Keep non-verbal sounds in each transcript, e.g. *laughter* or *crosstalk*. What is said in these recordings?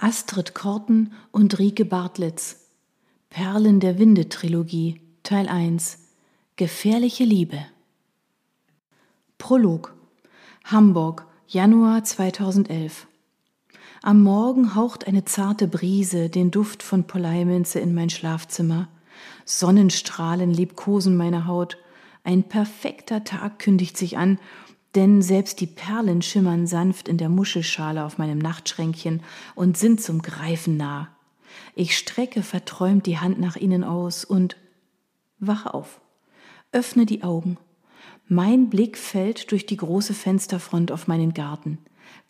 Astrid Korten und Rike Bartlitz. Perlen der Winde Trilogie Teil 1 Gefährliche Liebe. Prolog. Hamburg Januar 2011 Am Morgen haucht eine zarte Brise den Duft von Poleiminze in mein Schlafzimmer. Sonnenstrahlen liebkosen meine Haut. Ein perfekter Tag kündigt sich an denn selbst die Perlen schimmern sanft in der Muschelschale auf meinem Nachtschränkchen und sind zum Greifen nah. Ich strecke verträumt die Hand nach ihnen aus und wache auf, öffne die Augen. Mein Blick fällt durch die große Fensterfront auf meinen Garten.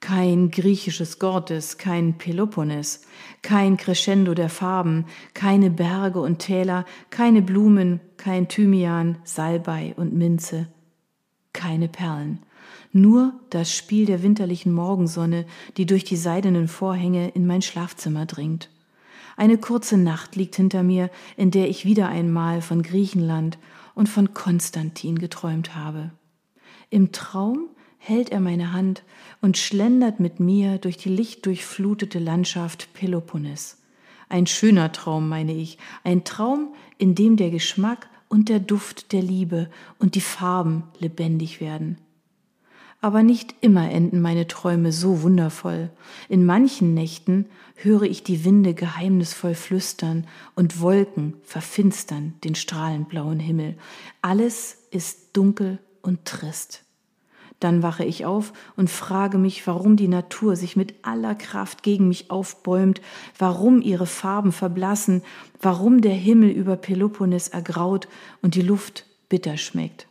Kein griechisches Gordes, kein Peloponnes, kein Crescendo der Farben, keine Berge und Täler, keine Blumen, kein Thymian, Salbei und Minze, keine Perlen nur das Spiel der winterlichen Morgensonne, die durch die seidenen Vorhänge in mein Schlafzimmer dringt. Eine kurze Nacht liegt hinter mir, in der ich wieder einmal von Griechenland und von Konstantin geträumt habe. Im Traum hält er meine Hand und schlendert mit mir durch die lichtdurchflutete Landschaft Peloponnes. Ein schöner Traum, meine ich, ein Traum, in dem der Geschmack und der Duft der Liebe und die Farben lebendig werden aber nicht immer enden meine Träume so wundervoll. In manchen Nächten höre ich die Winde geheimnisvoll flüstern und Wolken verfinstern den strahlend blauen Himmel. Alles ist dunkel und trist. Dann wache ich auf und frage mich, warum die Natur sich mit aller Kraft gegen mich aufbäumt, warum ihre Farben verblassen, warum der Himmel über Peloponnes ergraut und die Luft bitter schmeckt.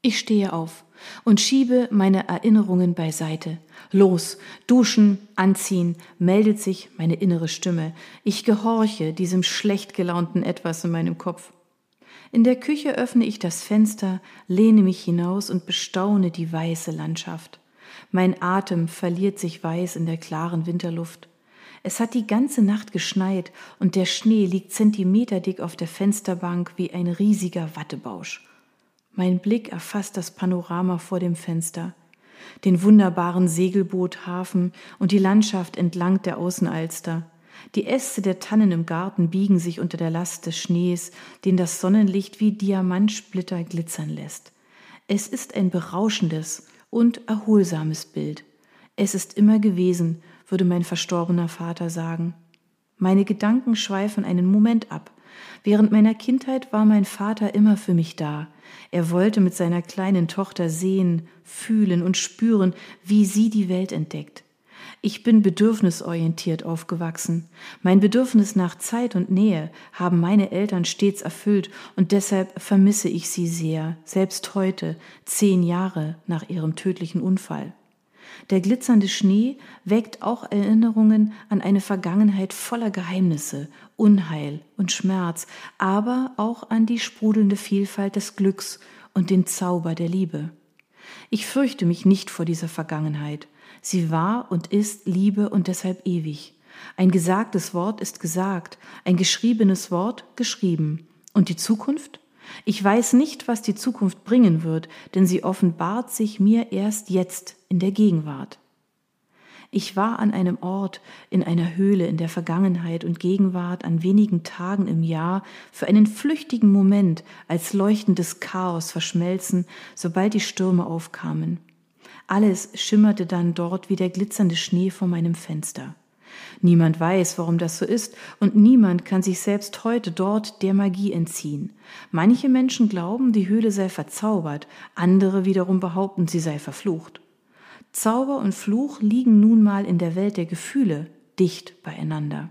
Ich stehe auf und schiebe meine Erinnerungen beiseite. Los, duschen, anziehen, meldet sich meine innere Stimme. Ich gehorche diesem schlecht gelaunten Etwas in meinem Kopf. In der Küche öffne ich das Fenster, lehne mich hinaus und bestaune die weiße Landschaft. Mein Atem verliert sich weiß in der klaren Winterluft. Es hat die ganze Nacht geschneit und der Schnee liegt zentimeterdick auf der Fensterbank wie ein riesiger Wattebausch. Mein Blick erfasst das Panorama vor dem Fenster, den wunderbaren Segelboothafen und die Landschaft entlang der Außenalster. Die Äste der Tannen im Garten biegen sich unter der Last des Schnees, den das Sonnenlicht wie Diamantsplitter glitzern lässt. Es ist ein berauschendes und erholsames Bild. Es ist immer gewesen, würde mein verstorbener Vater sagen. Meine Gedanken schweifen einen Moment ab. Während meiner Kindheit war mein Vater immer für mich da. Er wollte mit seiner kleinen Tochter sehen, fühlen und spüren, wie sie die Welt entdeckt. Ich bin bedürfnisorientiert aufgewachsen. Mein Bedürfnis nach Zeit und Nähe haben meine Eltern stets erfüllt und deshalb vermisse ich sie sehr, selbst heute, zehn Jahre nach ihrem tödlichen Unfall. Der glitzernde Schnee weckt auch Erinnerungen an eine Vergangenheit voller Geheimnisse, Unheil und Schmerz, aber auch an die sprudelnde Vielfalt des Glücks und den Zauber der Liebe. Ich fürchte mich nicht vor dieser Vergangenheit. Sie war und ist Liebe und deshalb ewig. Ein gesagtes Wort ist gesagt, ein geschriebenes Wort geschrieben. Und die Zukunft? Ich weiß nicht, was die Zukunft bringen wird, denn sie offenbart sich mir erst jetzt in der Gegenwart. Ich war an einem Ort, in einer Höhle in der Vergangenheit und Gegenwart an wenigen Tagen im Jahr für einen flüchtigen Moment als leuchtendes Chaos verschmelzen, sobald die Stürme aufkamen. Alles schimmerte dann dort wie der glitzernde Schnee vor meinem Fenster. Niemand weiß, warum das so ist, und niemand kann sich selbst heute dort der Magie entziehen. Manche Menschen glauben, die Höhle sei verzaubert, andere wiederum behaupten, sie sei verflucht. Zauber und Fluch liegen nun mal in der Welt der Gefühle dicht beieinander.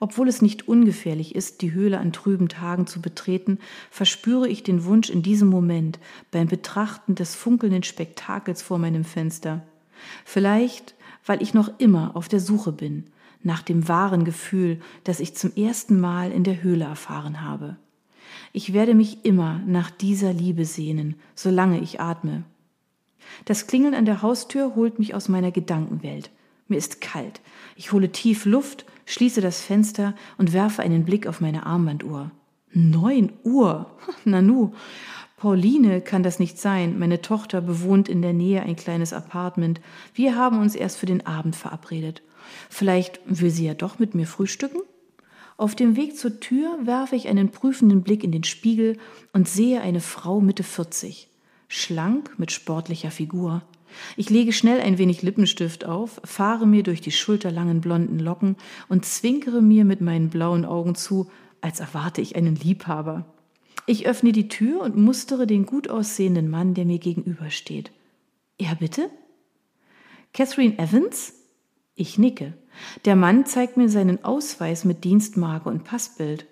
Obwohl es nicht ungefährlich ist, die Höhle an trüben Tagen zu betreten, verspüre ich den Wunsch in diesem Moment beim Betrachten des funkelnden Spektakels vor meinem Fenster. Vielleicht weil ich noch immer auf der Suche bin nach dem wahren Gefühl, das ich zum ersten Mal in der Höhle erfahren habe. Ich werde mich immer nach dieser Liebe sehnen, solange ich atme. Das Klingeln an der Haustür holt mich aus meiner Gedankenwelt. Mir ist kalt. Ich hole tief Luft, schließe das Fenster und werfe einen Blick auf meine Armbanduhr. Neun Uhr. *laughs* Nanu. Pauline kann das nicht sein. Meine Tochter bewohnt in der Nähe ein kleines Apartment. Wir haben uns erst für den Abend verabredet. vielleicht will sie ja doch mit mir frühstücken? Auf dem Weg zur Tür werfe ich einen prüfenden Blick in den Spiegel und sehe eine Frau Mitte 40, schlank mit sportlicher Figur. Ich lege schnell ein wenig Lippenstift auf, fahre mir durch die schulterlangen blonden Locken und zwinkere mir mit meinen blauen Augen zu, als erwarte ich einen Liebhaber. Ich öffne die Tür und mustere den gut aussehenden Mann, der mir gegenübersteht. Ja, bitte? Catherine Evans? Ich nicke. Der Mann zeigt mir seinen Ausweis mit Dienstmarke und Passbild.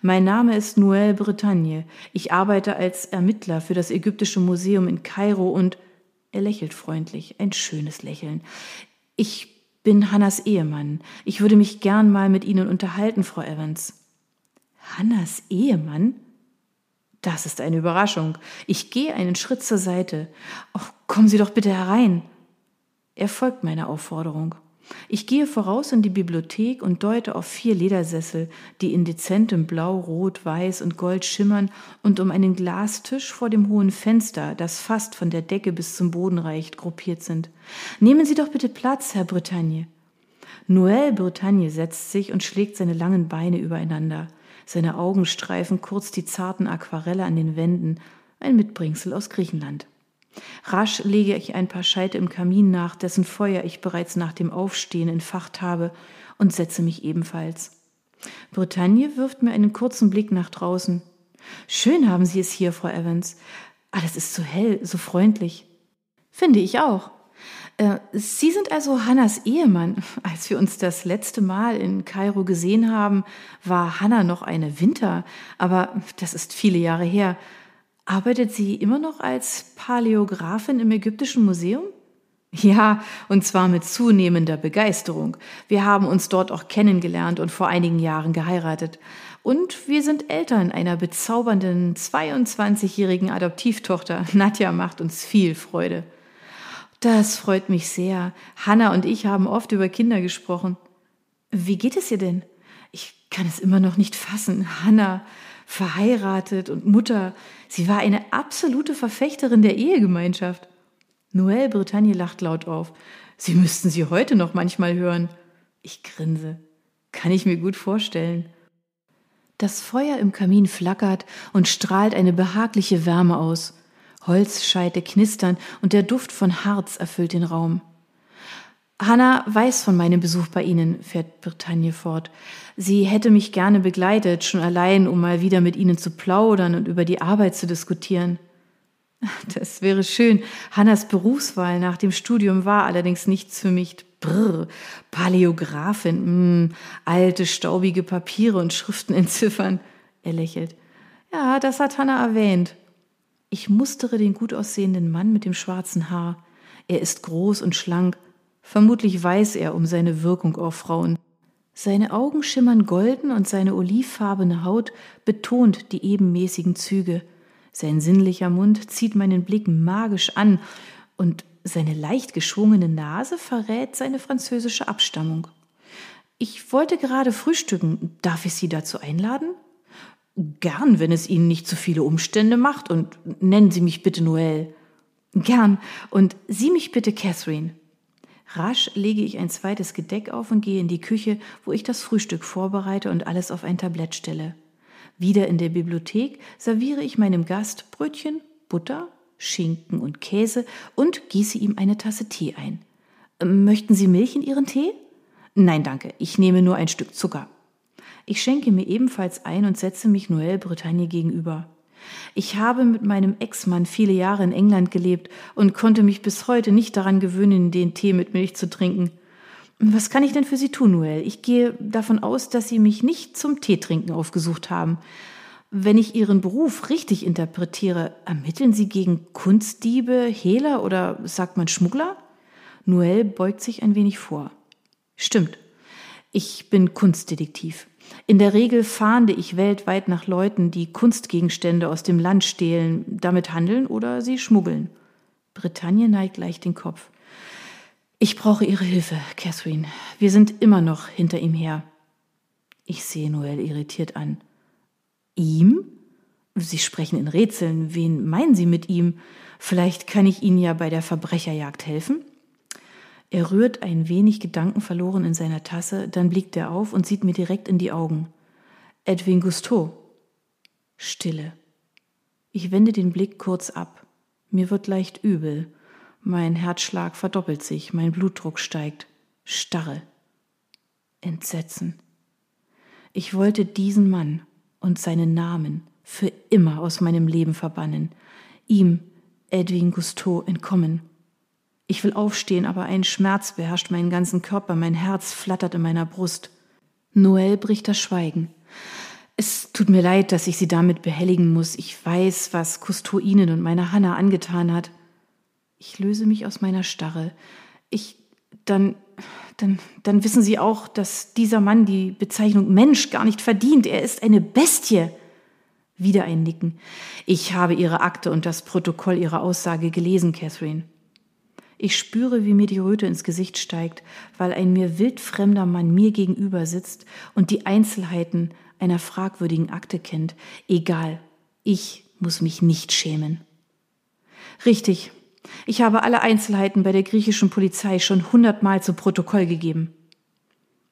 Mein Name ist Noël Bretagne. Ich arbeite als Ermittler für das Ägyptische Museum in Kairo und er lächelt freundlich, ein schönes Lächeln. Ich bin Hannas Ehemann. Ich würde mich gern mal mit Ihnen unterhalten, Frau Evans. Hannas Ehemann? Das ist eine Überraschung. Ich gehe einen Schritt zur Seite. Oh, kommen Sie doch bitte herein. Er folgt meiner Aufforderung. Ich gehe voraus in die Bibliothek und deute auf vier Ledersessel, die in dezentem Blau, Rot, Weiß und Gold schimmern und um einen Glastisch vor dem hohen Fenster, das fast von der Decke bis zum Boden reicht, gruppiert sind. Nehmen Sie doch bitte Platz, Herr Bretagne. Noël Bretagne setzt sich und schlägt seine langen Beine übereinander. Seine Augen streifen kurz die zarten Aquarelle an den Wänden, ein Mitbringsel aus Griechenland. Rasch lege ich ein paar Scheite im Kamin nach, dessen Feuer ich bereits nach dem Aufstehen entfacht habe, und setze mich ebenfalls. Bretagne wirft mir einen kurzen Blick nach draußen. Schön haben Sie es hier, Frau Evans. Alles ist so hell, so freundlich. Finde ich auch. Äh, Sie sind also Hannas Ehemann. *laughs* Als wir uns das letzte Mal in Kairo gesehen haben, war Hanna noch eine Winter, aber das ist viele Jahre her. Arbeitet sie immer noch als Paläografin im Ägyptischen Museum? Ja, und zwar mit zunehmender Begeisterung. Wir haben uns dort auch kennengelernt und vor einigen Jahren geheiratet. Und wir sind Eltern einer bezaubernden 22-jährigen Adoptivtochter. *laughs* Nadja macht uns viel Freude. Das freut mich sehr. Hanna und ich haben oft über Kinder gesprochen. Wie geht es ihr denn? Ich kann es immer noch nicht fassen. Hanna, verheiratet und Mutter. Sie war eine absolute Verfechterin der Ehegemeinschaft. Noël Bretagne lacht laut auf. Sie müssten sie heute noch manchmal hören. Ich grinse. Kann ich mir gut vorstellen. Das Feuer im Kamin flackert und strahlt eine behagliche Wärme aus. Holzscheite knistern und der Duft von Harz erfüllt den Raum. Hanna weiß von meinem Besuch bei Ihnen, fährt Bretagne fort. Sie hätte mich gerne begleitet, schon allein, um mal wieder mit Ihnen zu plaudern und über die Arbeit zu diskutieren. Das wäre schön. Hannas Berufswahl nach dem Studium war allerdings nichts für mich. Brr, Paläografin, mh, hm, alte, staubige Papiere und Schriften *laughs* entziffern. Er lächelt. Ja, das hat Hanna erwähnt. Ich mustere den gut aussehenden Mann mit dem schwarzen Haar. Er ist groß und schlank. Vermutlich weiß er um seine Wirkung auf Frauen. Seine Augen schimmern golden und seine olivfarbene Haut betont die ebenmäßigen Züge. Sein sinnlicher Mund zieht meinen Blick magisch an und seine leicht geschwungene Nase verrät seine französische Abstammung. Ich wollte gerade frühstücken. Darf ich Sie dazu einladen? Gern, wenn es Ihnen nicht zu viele Umstände macht, und nennen Sie mich bitte Noël. Gern, und Sie mich bitte Catherine. Rasch lege ich ein zweites Gedeck auf und gehe in die Küche, wo ich das Frühstück vorbereite und alles auf ein Tablett stelle. Wieder in der Bibliothek serviere ich meinem Gast Brötchen, Butter, Schinken und Käse und gieße ihm eine Tasse Tee ein. Möchten Sie Milch in Ihren Tee? Nein, danke, ich nehme nur ein Stück Zucker. Ich schenke mir ebenfalls ein und setze mich Noël Bretagne gegenüber. Ich habe mit meinem Ex-Mann viele Jahre in England gelebt und konnte mich bis heute nicht daran gewöhnen, den Tee mit Milch zu trinken. Was kann ich denn für Sie tun, Noël? Ich gehe davon aus, dass Sie mich nicht zum Teetrinken aufgesucht haben. Wenn ich Ihren Beruf richtig interpretiere, ermitteln Sie gegen Kunstdiebe, Hehler oder sagt man Schmuggler? Noël beugt sich ein wenig vor. Stimmt. Ich bin Kunstdetektiv. In der Regel fahnde ich weltweit nach Leuten, die Kunstgegenstände aus dem Land stehlen, damit handeln oder sie schmuggeln. Bretagne neigt leicht den Kopf. Ich brauche Ihre Hilfe, Catherine. Wir sind immer noch hinter ihm her. Ich sehe Noel irritiert an. Ihm? Sie sprechen in Rätseln. Wen meinen Sie mit ihm? Vielleicht kann ich Ihnen ja bei der Verbrecherjagd helfen? Er rührt ein wenig gedankenverloren in seiner Tasse, dann blickt er auf und sieht mir direkt in die Augen. Edwin Gusteau. Stille. Ich wende den Blick kurz ab. Mir wird leicht übel. Mein Herzschlag verdoppelt sich, mein Blutdruck steigt. Starre. Entsetzen. Ich wollte diesen Mann und seinen Namen für immer aus meinem Leben verbannen, ihm, Edwin Gusteau, entkommen. Ich will aufstehen, aber ein Schmerz beherrscht meinen ganzen Körper, mein Herz flattert in meiner Brust. Noel bricht das Schweigen. Es tut mir leid, dass ich Sie damit behelligen muss. Ich weiß, was Cousteau Ihnen und meiner Hanna angetan hat. Ich löse mich aus meiner Starre. Ich, dann, dann, dann wissen Sie auch, dass dieser Mann die Bezeichnung Mensch gar nicht verdient. Er ist eine Bestie. Wieder ein Nicken. Ich habe Ihre Akte und das Protokoll Ihrer Aussage gelesen, Catherine. Ich spüre, wie mir die Röte ins Gesicht steigt, weil ein mir wildfremder Mann mir gegenüber sitzt und die Einzelheiten einer fragwürdigen Akte kennt. Egal, ich muss mich nicht schämen. Richtig, ich habe alle Einzelheiten bei der griechischen Polizei schon hundertmal zu Protokoll gegeben.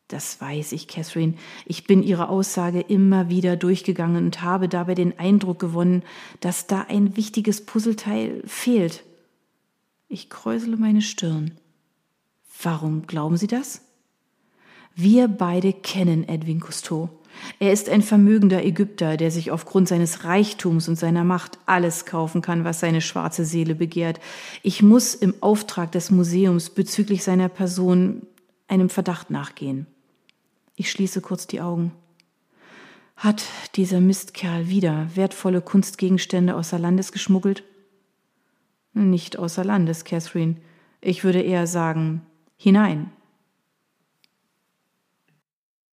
Das weiß ich, Catherine. Ich bin Ihre Aussage immer wieder durchgegangen und habe dabei den Eindruck gewonnen, dass da ein wichtiges Puzzleteil fehlt. Ich kräusele meine Stirn. Warum glauben Sie das? Wir beide kennen Edwin Cousteau. Er ist ein vermögender Ägypter, der sich aufgrund seines Reichtums und seiner Macht alles kaufen kann, was seine schwarze Seele begehrt. Ich muss im Auftrag des Museums bezüglich seiner Person einem Verdacht nachgehen. Ich schließe kurz die Augen. Hat dieser Mistkerl wieder wertvolle Kunstgegenstände außer Landes geschmuggelt? Nicht außer Landes, Catherine. Ich würde eher sagen, hinein